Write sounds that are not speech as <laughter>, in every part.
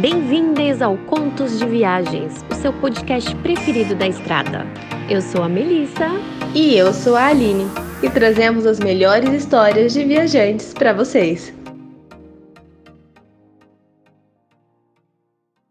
Bem-vindas ao Contos de Viagens, o seu podcast preferido da estrada. Eu sou a Melissa. E eu sou a Aline. E trazemos as melhores histórias de viajantes para vocês.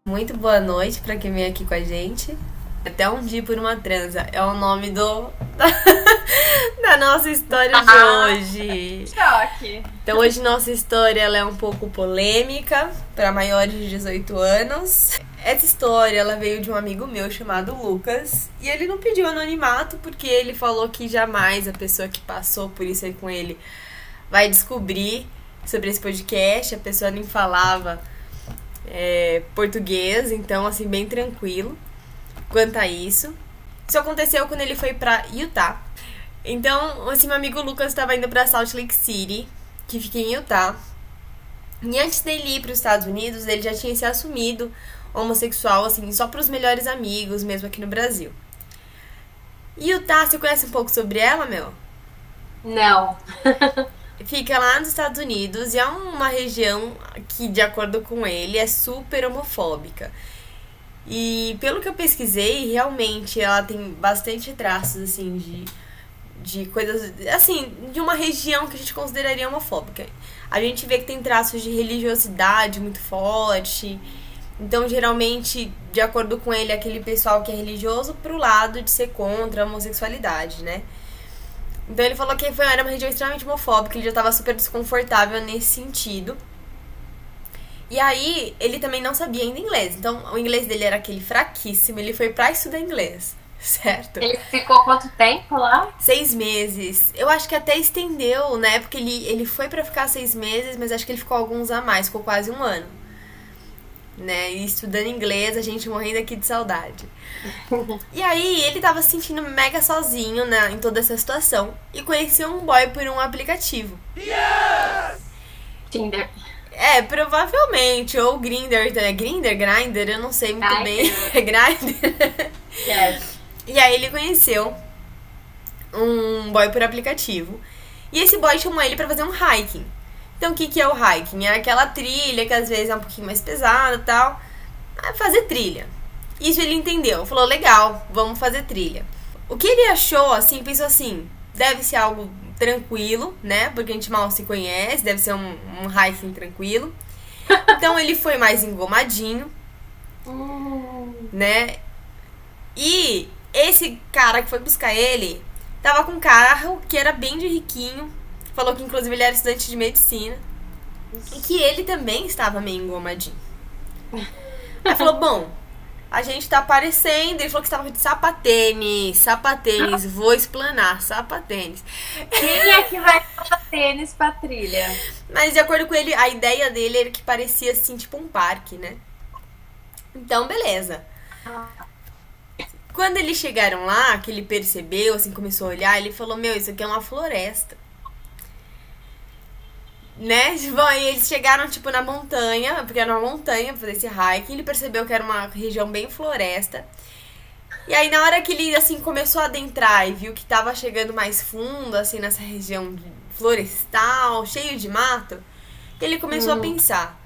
Muito boa noite para quem vem aqui com a gente. Até um dia por uma transa é o nome do <laughs> da nossa história de hoje. Choque. Então hoje nossa história ela é um pouco polêmica para maiores de 18 anos. Essa história ela veio de um amigo meu chamado Lucas e ele não pediu anonimato porque ele falou que jamais a pessoa que passou por isso aí com ele vai descobrir sobre esse podcast. A pessoa nem falava é, português, então assim bem tranquilo quanto a isso. Isso aconteceu quando ele foi pra Utah. Então, esse meu amigo Lucas estava indo para Salt Lake City, que fica em Utah. E antes dele ir para os Estados Unidos, ele já tinha se assumido homossexual, assim, só para os melhores amigos, mesmo aqui no Brasil. Utah, você conhece um pouco sobre ela, meu? Não. <laughs> Fica lá nos Estados Unidos e é uma região que, de acordo com ele, é super homofóbica. E pelo que eu pesquisei, realmente ela tem bastante traços, assim, de, de coisas. Assim, de uma região que a gente consideraria homofóbica. A gente vê que tem traços de religiosidade muito forte. Então, geralmente, de acordo com ele, aquele pessoal que é religioso pro lado de ser contra a homossexualidade, né? Então ele falou que foi, era uma região extremamente homofóbica, ele já estava super desconfortável nesse sentido. E aí, ele também não sabia ainda inglês. Então, o inglês dele era aquele fraquíssimo. Ele foi pra estudar inglês, certo? Ele ficou quanto tempo lá? Seis meses. Eu acho que até estendeu, né? Porque ele, ele foi para ficar seis meses, mas acho que ele ficou alguns a mais. Ficou quase um ano. Né? E estudando inglês, a gente morrendo aqui de saudade. <laughs> e aí, ele tava se sentindo mega sozinho né, em toda essa situação. E conheceu um boy por um aplicativo. Yes! Tinder. É, provavelmente. Ou Grinder, é Grinder, Grinder, eu não sei muito Grindr. bem. <laughs> É Grinder. Yes. E aí ele conheceu um boy por aplicativo. E esse boy chamou ele para fazer um hiking. Então o que, que é o hiking? É aquela trilha que às vezes é um pouquinho mais pesada e tal. É fazer trilha. Isso ele entendeu. Falou, legal, vamos fazer trilha. O que ele achou, assim, pensou assim, deve ser algo tranquilo, né? Porque a gente mal se conhece, deve ser um, um hiking tranquilo. <laughs> Então ele foi mais engomadinho, hum. né? E esse cara que foi buscar ele tava com um carro que era bem de riquinho. Falou que inclusive ele era estudante de medicina. E que ele também estava meio engomadinho. Aí falou, <laughs> bom, a gente tá aparecendo. Ele falou que estava de sapatênis, sapatênis, <laughs> vou explanar, sapatênis. Quem é que vai sapatênis pra trilha? Mas de acordo com ele, a ideia dele era que parecia assim, tipo um parque, né? Então, beleza. Quando eles chegaram lá, que ele percebeu, assim, começou a olhar, ele falou: Meu, isso aqui é uma floresta né? Bom, <laughs> aí eles chegaram, tipo, na montanha, porque era uma montanha pra fazer esse hike, ele percebeu que era uma região bem floresta. E aí, na hora que ele, assim, começou a adentrar e viu que tava chegando mais fundo, assim, nessa região florestal, cheio de mato, ele começou hum. a pensar: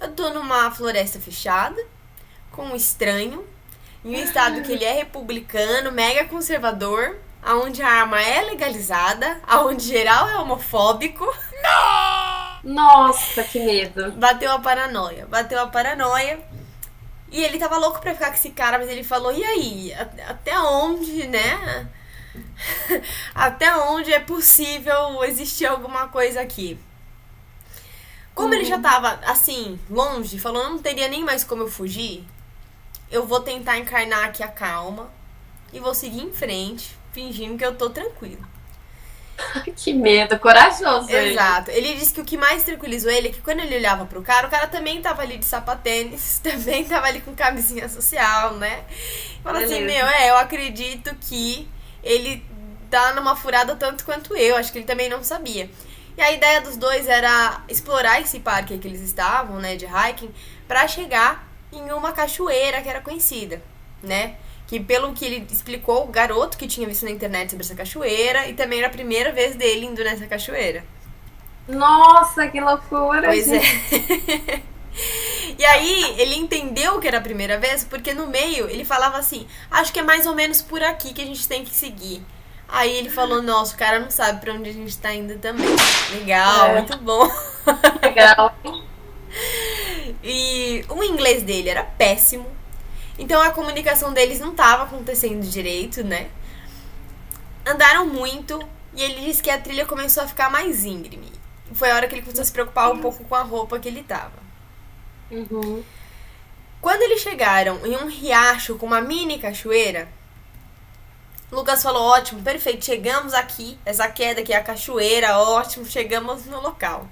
eu tô numa floresta fechada, com um estranho, em um estado que ele é republicano, mega conservador, aonde a arma é legalizada, aonde geral é homofóbico. Nossa, que medo. Bateu a paranoia, bateu a paranoia. E ele tava louco pra ficar com esse cara, mas ele falou: "E aí, até onde, né? <laughs> até onde é possível existir alguma coisa aqui?" Como uhum. ele já uhum. tava assim, longe, falou: "Não teria nem mais como eu fugir." Eu vou tentar encarnar aqui a calma e vou seguir em frente fingindo que eu tô tranquilo. <laughs> que medo, corajoso. Exato. Ele. ele disse que o que mais tranquilizou ele é que quando ele olhava pro cara, o cara também tava ali de sapatênis, <laughs> também tava ali com camisinha social, né? Fala assim, meu, é, eu acredito que ele tá numa furada tanto quanto eu. Acho que ele também não sabia. E a ideia dos dois era explorar esse parque que eles estavam, né, de hiking, para chegar em uma cachoeira que era conhecida, né? que pelo que ele explicou, o garoto que tinha visto na internet sobre essa cachoeira e também era a primeira vez dele indo nessa cachoeira. Nossa, que loucura! Pois é. e <laughs> E aí, ele entendeu que era a primeira vez, porque no meio ele falava assim: Acho que é mais ou menos por aqui que a gente tem que seguir. Aí ele falou: Nossa, o cara não sabe pra onde a gente tá indo também. Legal, É. muito bom. Legal. <laughs> E o inglês dele era péssimo. Então a comunicação deles não estava acontecendo direito, né? Andaram muito e ele disse que a trilha começou a ficar mais íngreme. Foi a hora que ele começou a se preocupar um pouco com a roupa que ele tava. Uhum. Quando eles chegaram em um riacho com uma mini cachoeira, Lucas falou: ótimo, perfeito, chegamos aqui. Essa queda aqui é a cachoeira, ótimo, chegamos no local.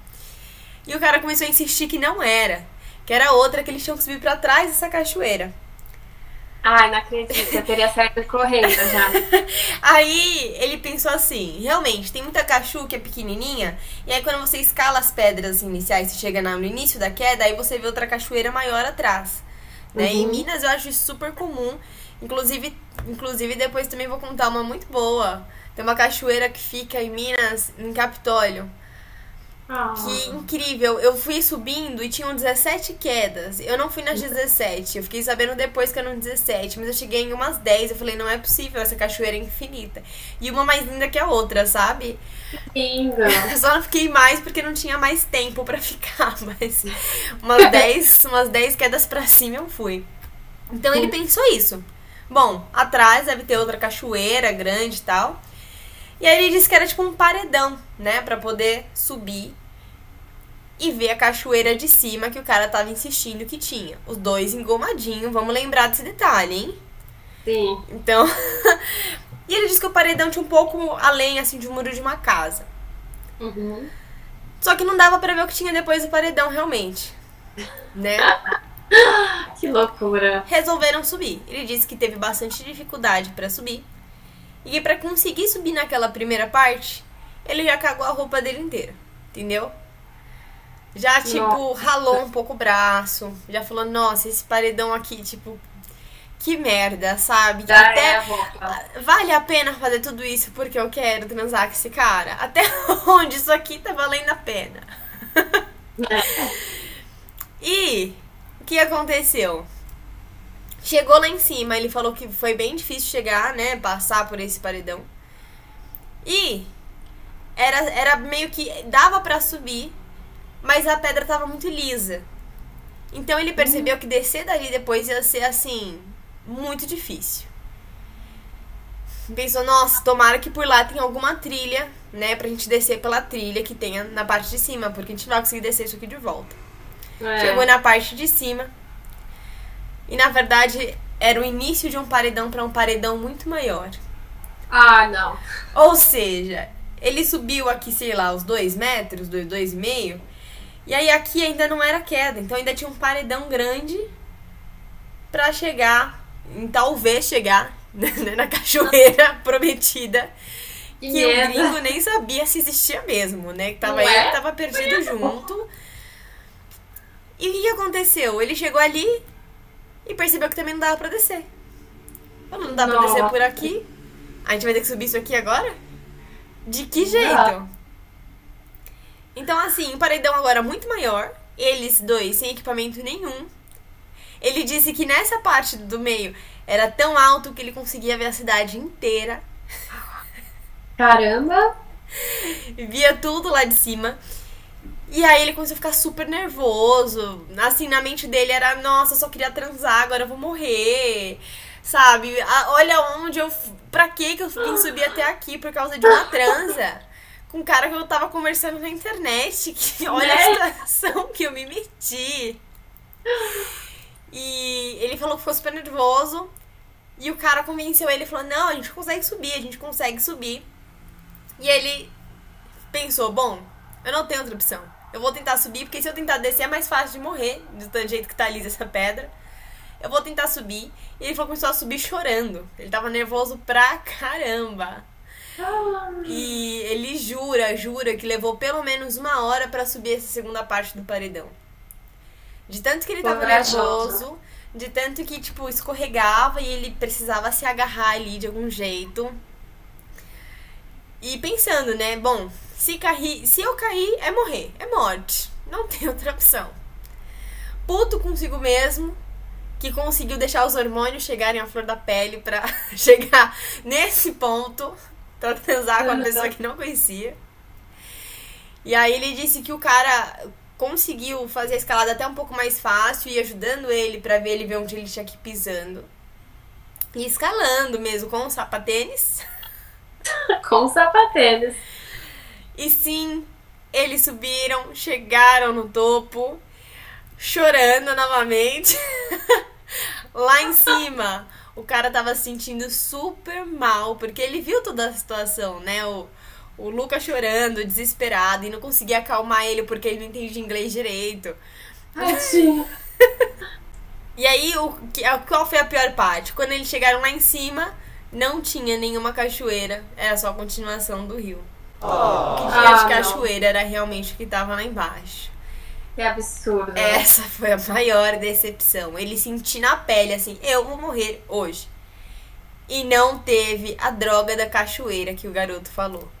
E o cara começou a insistir que não era, que era outra que eles tinham que subir pra trás dessa cachoeira. Ai, não acredito. Eu teria saído correndo já. <laughs> Aí ele pensou assim: realmente, tem muita cachu que é pequenininha, e aí quando você escala as pedras iniciais e chega no início da queda, aí você vê outra cachoeira maior atrás. Né? Em Uhum. Minas eu acho isso super comum. Inclusive, inclusive, depois também vou contar uma muito boa. Tem uma cachoeira que fica em Minas, em Capitólio. Ah. Que incrível. Eu fui subindo e tinham 17 quedas. Eu não fui nas 17. Eu fiquei sabendo depois que eram 17. Mas eu cheguei em umas 10. Eu falei, não é possível, essa cachoeira é infinita. E uma mais linda que a outra, sabe? Lindo. <laughs> Eu só não fiquei mais porque não tinha mais tempo pra ficar. <laughs> Mas umas 10, umas 10 quedas pra cima eu fui. Então ele pensou isso. Bom, atrás deve ter outra cachoeira grande e tal. E aí ele disse que era tipo um paredão, né? Pra poder subir e ver a cachoeira de cima que o cara tava insistindo que tinha. Os dois engomadinhos, vamos lembrar desse detalhe, hein? Sim. Então. <laughs> e ele disse que o paredão tinha um pouco além, assim, de um muro de uma casa. Uhum. Só que não dava pra ver o que tinha depois do paredão, realmente. Né? <laughs> Que loucura. Resolveram subir. Ele disse que teve bastante dificuldade pra subir. E que pra conseguir subir naquela primeira parte, ele já cagou a roupa dele inteira. Entendeu? Já, tipo, Nossa. ralou um pouco o braço. Já falou, nossa, esse paredão aqui, tipo, que merda, sabe? Até é a. Vale a pena fazer tudo isso porque eu quero transar com esse cara? Até <laughs> onde isso aqui tá valendo a pena? <laughs> e o que aconteceu? Chegou lá em cima, ele falou que foi bem difícil chegar, né? Passar por esse paredão. E era, era meio que dava pra subir, mas a pedra tava muito lisa. Então ele percebeu que descer dali depois ia ser assim, muito difícil. Pensou, nossa, tomara que por lá tenha alguma trilha, né? Pra gente descer pela trilha que tenha na parte de cima, porque a gente não vai conseguir descer isso aqui de volta. É. Chegou na parte de cima. E na verdade era o início de um paredão pra um paredão muito maior. Ah, não. Ou seja, ele subiu aqui, sei lá, os dois metros, dois, dois e meio. E aí aqui ainda não era queda, então ainda tinha um paredão grande pra chegar, em talvez chegar <laughs> né, na cachoeira <laughs> prometida. Que Que o gringo nem sabia se existia mesmo, né? Que tava ele é? tava perdido junto. E o que, que aconteceu? Ele chegou ali e percebeu que também não dava pra descer. Falou, não dá pra descer por aqui? A gente vai ter que subir isso aqui agora? De que Não jeito? dá. Então, assim, o paredão agora muito maior. Eles dois sem equipamento nenhum. Ele disse que nessa parte do meio era tão alto que ele conseguia ver a cidade inteira. Caramba. <laughs> Via tudo lá de cima. E aí ele começou a ficar super nervoso. Assim, na mente dele era, nossa, eu só queria transar, agora eu vou morrer. Sabe? Ah, Olha onde eu. Pra que que eu vim subir até aqui por causa de uma transa? Com um cara que eu tava conversando na internet. Que <laughs> olha Né? a situação que eu me meti. E ele falou que ficou super nervoso. E o cara convenceu ele e falou: Não, a gente consegue subir, a gente consegue subir. E ele pensou: Bom, eu não tenho outra opção. Eu vou tentar subir, porque se eu tentar descer é mais fácil de morrer, do tanto jeito que tá lisa essa pedra. Eu vou tentar subir. E ele falou começou a subir chorando. Ele tava nervoso pra caramba. E ele jura, jura que levou pelo menos uma hora pra subir essa segunda parte do paredão. De tanto que ele tava nervoso, de tanto que, tipo, escorregava e ele precisava se agarrar ali de algum jeito. E pensando, né? Bom, se, cair, se eu cair, é morrer, é morte. Não tem outra opção. puto consigo mesmo que conseguiu deixar os hormônios chegarem à flor da pele pra <laughs> chegar nesse ponto pra transar com uma pessoa que não conhecia. E aí ele disse que o cara conseguiu fazer a escalada até um pouco mais fácil e ajudando ele pra ver ele ver onde ele tinha que ir pisando. E escalando mesmo com o sapatênis. <laughs> Com sapatênis. E sim, eles subiram, chegaram no topo, chorando novamente. <laughs> Lá em cima, o cara tava se sentindo super mal, porque ele viu toda a situação, né? O, o Lucas chorando, desesperado, e não conseguia acalmar ele porque ele não entendia inglês direito. Tadinho. <laughs> E aí, o, qual foi a pior parte? Quando eles chegaram lá em cima, não tinha nenhuma cachoeira, era só a continuação do rio. O que tinha Ah, de não. cachoeira era realmente o que tava lá embaixo. Que absurdo. Essa foi a maior decepção. Ele sentiu na pele assim: eu vou morrer hoje. E não teve a droga da cachoeira que o garoto falou.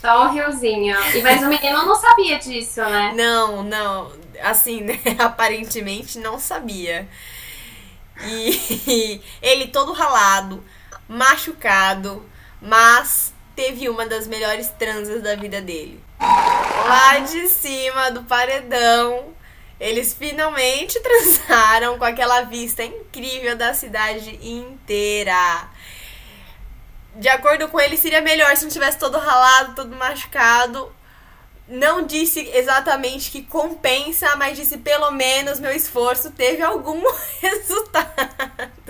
Só o riozinho. E, mas o menino não sabia disso, né? <laughs> Não, não. Assim, né? <laughs> Aparentemente não sabia. E <laughs> ele todo ralado, machucado, mas teve uma das melhores transas da vida dele. Lá de cima do paredão, eles finalmente <laughs> transaram com aquela vista incrível da cidade inteira. De acordo com ele, seria melhor se não tivesse todo ralado, todo machucado. Não disse exatamente que compensa, mas disse pelo menos meu esforço teve algum <laughs> resultado.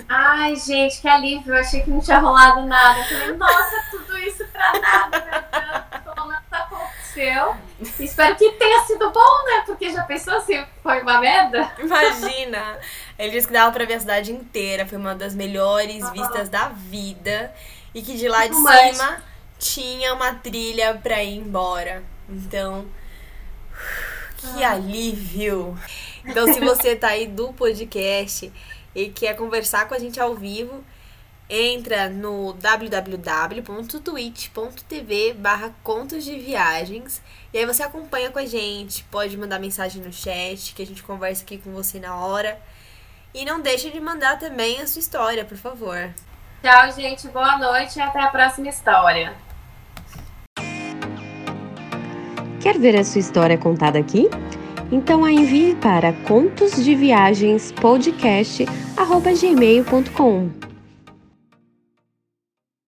Ai, gente, que alívio. Eu achei que não tinha rolado nada. Eu falei, nossa, tudo isso pra nada. Pelo menos aconteceu. Espero que tenha sido bom, né? Porque já pensou se foi uma merda? Imagina! Ele disse que dava pra ver a cidade inteira, foi uma das melhores vistas da vida. E que de lá de cima tinha uma trilha pra ir embora. Então, que alívio! Então, se você tá aí do podcast e quer conversar com a gente ao vivo, entra no www.twitch.tv barra contos de viagens e aí você acompanha com a gente, pode mandar mensagem no chat que a gente conversa aqui com você na hora. E não deixa de mandar também a sua história, por favor. Tchau, gente. Boa noite e até a próxima história. Quer ver a sua história contada aqui? Então a envie para contosdeviagenspodcast.gmail.com